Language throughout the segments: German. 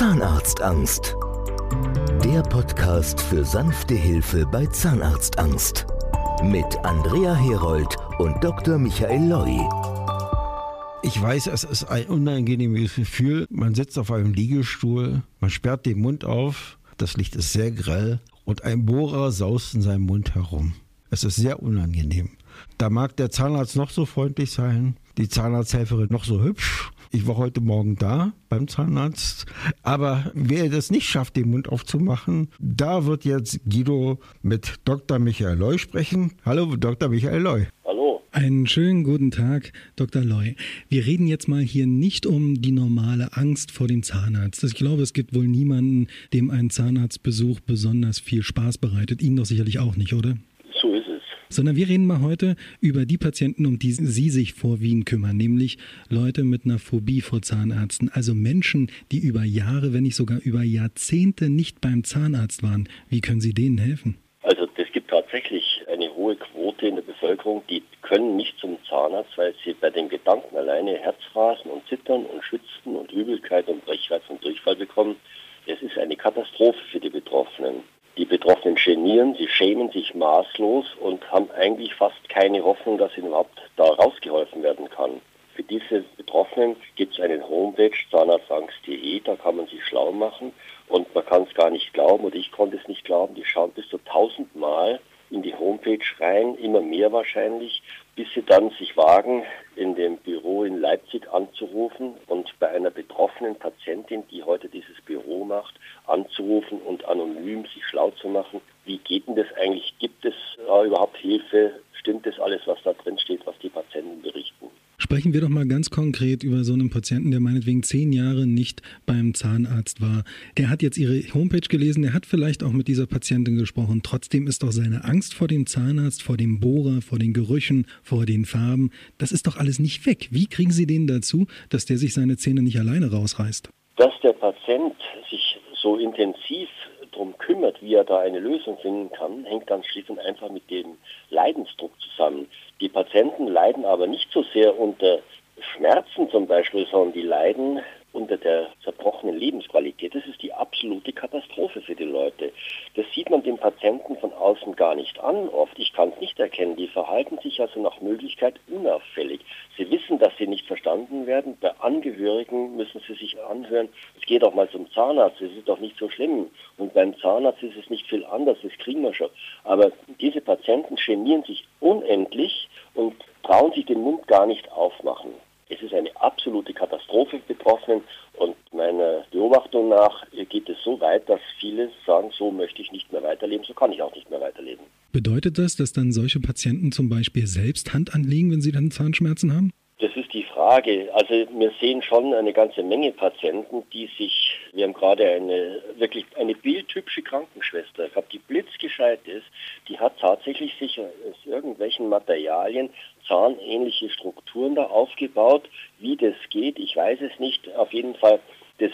Zahnarztangst. Der Podcast für sanfte Hilfe bei Zahnarztangst. Mit Andrea Herold und Dr. Michael Loi. Ich weiß, es ist ein unangenehmes Gefühl. Man sitzt auf einem Liegestuhl, man sperrt den Mund auf, das Licht ist sehr grell und ein Bohrer saust in seinem Mund herum. Es ist sehr unangenehm. Da mag der Zahnarzt noch so freundlich sein, die Zahnarzthelferin noch so hübsch. Ich war heute Morgen da beim Zahnarzt. Aber wer das nicht schafft, den Mund aufzumachen, da wird jetzt Guido mit Dr. Michael Loy sprechen. Hallo, Dr. Michael Loy. Hallo. Einen schönen guten Tag, Dr. Loy. Wir reden jetzt mal hier nicht um die normale Angst vor dem Zahnarzt. Ich glaube, es gibt wohl niemanden, dem ein Zahnarztbesuch besonders viel Spaß bereitet. Ihnen doch sicherlich auch nicht, oder? Sondern wir reden mal heute über die Patienten, um die Sie sich vorwiegend kümmern, nämlich Leute mit einer Phobie vor Zahnärzten, also Menschen, die über Jahre, wenn nicht sogar über Jahrzehnte nicht beim Zahnarzt waren. Wie können Sie denen helfen? Also es gibt tatsächlich eine hohe Quote in der Bevölkerung, die können nicht zum Zahnarzt, weil sie bei den Gedanken alleine Herzrasen und Zittern und Schützen und Übelkeit und Brechreiz und Durchfall bekommen. Es ist eine Katastrophe für die Betroffenen. Die Betroffenen genieren, sie schämen sich maßlos und haben eigentlich fast keine Hoffnung, dass ihnen überhaupt da rausgeholfen werden kann. Für diese Betroffenen gibt es eine Homepage, zahnarztangst.de, da kann man sich schlau machen und man kann es gar nicht glauben oder ich konnte es nicht glauben, die schauen bis zu tausendmal in die Homepage rein, immer mehr wahrscheinlich, bis sie dann sich wagen, in dem Büro in Leipzig anzurufen und bei einer betroffenen Patientin, die heute dieses Büro macht, anzurufen und anonym sich schlau zu machen. Wie geht denn das eigentlich? Gibt es äh, überhaupt Hilfe? Stimmt das alles, was da drin steht, was die Patienten berichten? Sprechen wir doch mal ganz konkret über so einen Patienten, der meinetwegen zehn Jahre nicht beim Zahnarzt war. Der hat jetzt Ihre Homepage gelesen, der hat vielleicht auch mit dieser Patientin gesprochen. Trotzdem ist doch seine Angst vor dem Zahnarzt, vor dem Bohrer, vor den Gerüchen, vor den Farben, das ist doch alles nicht weg. Wie kriegen Sie den dazu, dass der sich seine Zähne nicht alleine rausreißt? Dass der Patient sich so intensiv darum kümmert, wie er da eine Lösung finden kann, hängt dann schlicht und einfach mit dem Leidensdruck zusammen. Die Patienten leiden aber nicht so sehr unter Schmerzen zum Beispiel, sondern die leiden unter der zerbrochenen Lebensqualität. Das ist die absolute Katastrophe für die Leute. Das sieht man dem Patienten von außen gar nicht an. Oft, ich kann es nicht erkennen. Die verhalten sich also nach Möglichkeit unauffällig. Sie wissen, dass sie nicht verstanden werden. Bei Angehörigen müssen sie sich anhören, es geht auch mal zum Zahnarzt, es ist doch nicht so schlimm. Und beim Zahnarzt ist es nicht viel anders, das kriegen wir schon. Aber diese Patienten genieren sich unendlich und trauen sich den Mund gar nicht aufmachen. Es ist eine absolute Katastrophe betroffen und meiner Beobachtung nach geht es so weit, dass viele sagen, so möchte ich nicht mehr weiterleben, so kann ich auch nicht mehr weiterleben. Bedeutet das, dass dann solche Patienten zum Beispiel selbst Hand anlegen, wenn sie dann Zahnschmerzen haben? Frage. Also wir sehen schon eine ganze Menge Patienten, die sich, wir haben gerade eine wirklich eine bildhübsche Krankenschwester gehabt, die blitzgescheit ist, die hat tatsächlich sich aus irgendwelchen Materialien zahnähnliche Strukturen da aufgebaut. Wie das geht, ich weiß es nicht. Auf jeden Fall, das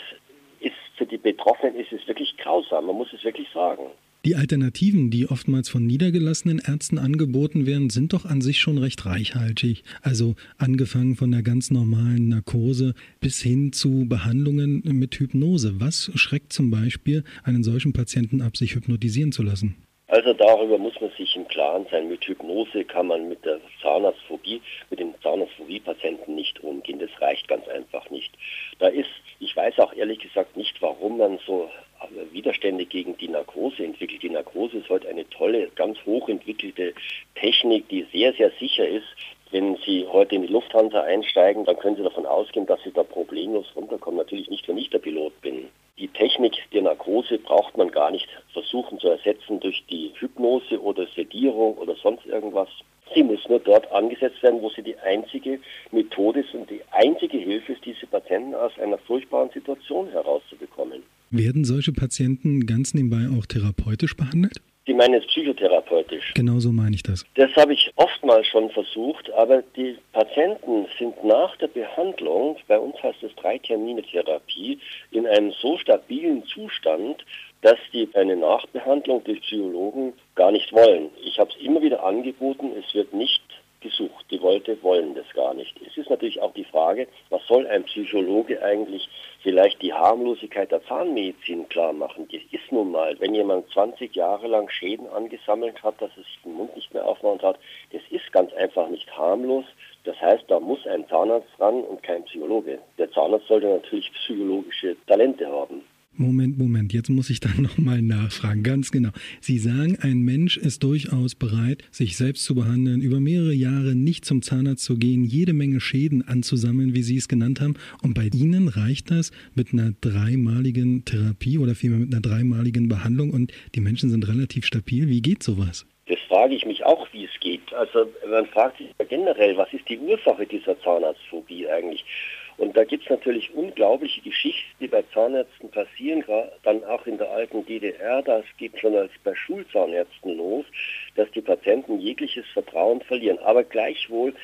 ist für die Betroffenen ist es wirklich grausam. Man muss es wirklich sagen. Die Alternativen, die oftmals von niedergelassenen Ärzten angeboten werden, sind doch an sich schon recht reichhaltig. Also angefangen von der ganz normalen Narkose bis hin zu Behandlungen mit Hypnose. Was schreckt zum Beispiel einen solchen Patienten ab, sich hypnotisieren zu lassen? Also darüber muss man sich im Klaren sein. Mit Hypnose kann man mit der Zahnarztphobie, mit den Zahnarztphobie-Patienten nicht umgehen. Das reicht ganz einfach nicht. Da ist, ich weiß auch ehrlich gesagt nicht, warum man so Widerstände gegen die Narkose entwickelt. Die Narkose ist heute eine tolle, ganz hochentwickelte Technik, die sehr, sehr sicher ist. Wenn Sie heute in die Lufthansa einsteigen, dann können Sie davon ausgehen, dass Sie da problemlos runterkommen. Natürlich nicht, wenn ich der Pilot bin. Die Technik der Narkose braucht man gar nicht versuchen zu ersetzen durch die Hypnose oder Sedierung oder sonst irgendwas. Sie muss nur dort angesetzt werden, wo sie die einzige Methode ist und die einzige Hilfe ist, diese Patienten aus einer furchtbaren Situation herauszubekommen. Werden solche Patienten ganz nebenbei auch therapeutisch behandelt? Sie meinen jetzt psychotherapeutisch? Genau so meine ich das. Das habe ich oftmals schon versucht, aber die Patienten sind nach der Behandlung, bei uns heißt es drei Termine Therapie, in einem so stabilen Zustand, dass die eine Nachbehandlung durch Psychologen gar nicht wollen. Ich habe es immer wieder angeboten, es wird nicht gesucht. Die Leute wollen das gar nicht. Es ist natürlich auch die Frage, was soll ein Psychologe eigentlich vielleicht die Harmlosigkeit der Zahnmedizin klar machen? Das ist nun mal, wenn jemand 20 Jahre lang Schäden angesammelt hat, dass er sich den Mund nicht mehr aufmachen hat, das ist ganz einfach nicht harmlos. Das heißt, da muss ein Zahnarzt ran und kein Psychologe. Der Zahnarzt sollte natürlich psychologische Talente haben. Moment, Moment, jetzt muss ich dann nochmal nachfragen, ganz genau. Sie sagen, ein Mensch ist durchaus bereit, sich selbst zu behandeln, über mehrere Jahre nicht zum Zahnarzt zu gehen, jede Menge Schäden anzusammeln, wie Sie es genannt haben. Und bei Ihnen reicht das mit einer dreimaligen Therapie oder vielmehr mit einer dreimaligen Behandlung und die Menschen sind relativ stabil. Wie geht sowas? Das frage ich mich auch, wie es geht. Also man fragt sich generell, was ist die Ursache dieser Zahnarztphobie eigentlich? Und da gibt es natürlich unglaubliche Geschichten, die bei Zahnärzten passieren, dann auch in der alten DDR. Das geht schon als bei Schulzahnärzten los, dass die Patienten jegliches Vertrauen verlieren. Aber gleichwohl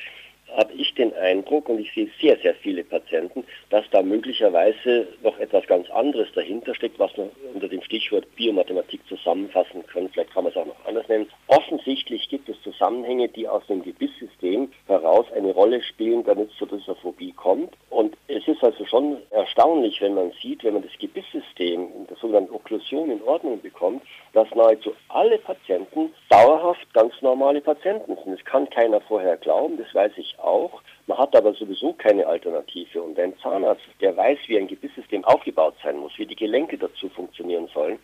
habe ich den Eindruck, und ich sehe sehr, sehr viele Patienten, dass da möglicherweise noch etwas ganz anderes dahinter steckt, was man unter dem Stichwort Biomathematik zusammenfassen können. Vielleicht kann man es auch noch anders nennen. Offensichtlich gibt es Zusammenhänge, die aus dem Gebisssystem heraus eine Rolle spielen, damit es zu dieser Phobie kommt. Und es ist also schon erstaunlich, wenn man sieht, wenn man das Gebisssystem in der sogenannten Okklusion in Ordnung bekommt, dass nahezu alle Patienten dauerhaft ganz normale Patienten sind. Das kann keiner vorher glauben, das weiß ich auch. Man hat aber sowieso keine Alternative. Und ein Zahnarzt, der weiß, wie ein Gebisssystem aufgebaut sein muss, wie die Gelenke dazu funktionieren sollen,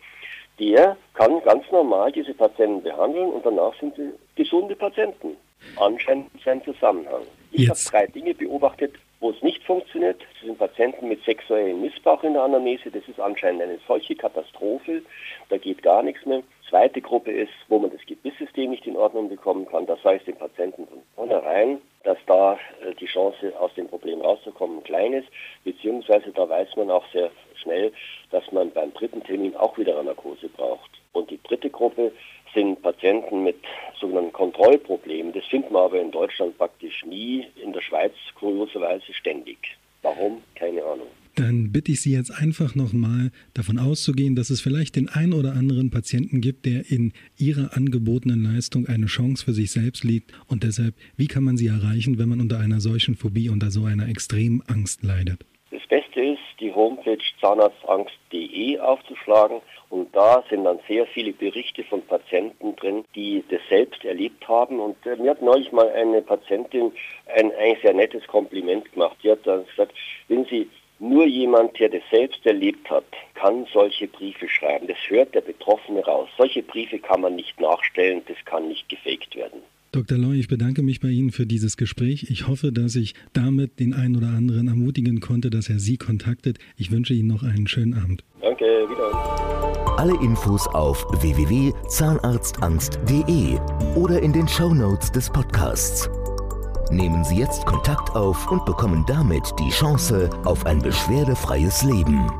der kann ganz normal diese Patienten behandeln und danach sind sie gesunde Patienten. Anscheinend ist ein Zusammenhang. Ich habe drei Dinge beobachtet, wo es nicht funktioniert. Das sind Patienten mit sexuellem Missbrauch in der Anamnese. Das ist anscheinend eine solche Katastrophe. Da geht gar nichts mehr. Zweite Gruppe ist, wo man das Gebisssystem nicht in Ordnung bekommen kann. Das heißt den Patienten von vornherein, dass da äh, die Chance aus dem Problem rauszukommen klein ist. Beziehungsweise da weiß man auch sehr schnell, dass man beim dritten Termin auch wieder eine Narkose braucht. Und die dritte Gruppe sind Patienten mit sogenannten Kontrollproblemen. Das findet man aber in Deutschland praktisch nie, in der Schweiz kurioserweise ständig. Warum? Keine Ahnung. Dann bitte ich Sie jetzt einfach nochmal davon auszugehen, dass es vielleicht den einen oder anderen Patienten gibt, der in Ihrer angebotenen Leistung eine Chance für sich selbst liegt. Und deshalb, wie kann man sie erreichen, wenn man unter einer solchen Phobie, unter so einer extremen Angst leidet? Das Beste ist, die Homepage zahnarztangst.de aufzuschlagen und da sind dann sehr viele Berichte von Patienten drin, die das selbst erlebt haben. Und äh, mir hat neulich mal eine Patientin ein eigentlich sehr nettes Kompliment gemacht. Die hat dann gesagt, wenn Sie nur jemand, der das selbst erlebt hat, kann solche Briefe schreiben. Das hört der Betroffene raus. Solche Briefe kann man nicht nachstellen, das kann nicht gefaked werden. Dr. Loy, ich bedanke mich bei Ihnen für dieses Gespräch. Ich hoffe, dass ich damit den einen oder anderen ermutigen konnte, dass er Sie kontaktet. Ich wünsche Ihnen noch einen schönen Abend. Danke, wieder. Alle Infos auf www.zahnarztangst.de oder in den Show Notes des Podcasts. Nehmen Sie jetzt Kontakt auf und bekommen damit die Chance auf ein beschwerdefreies Leben.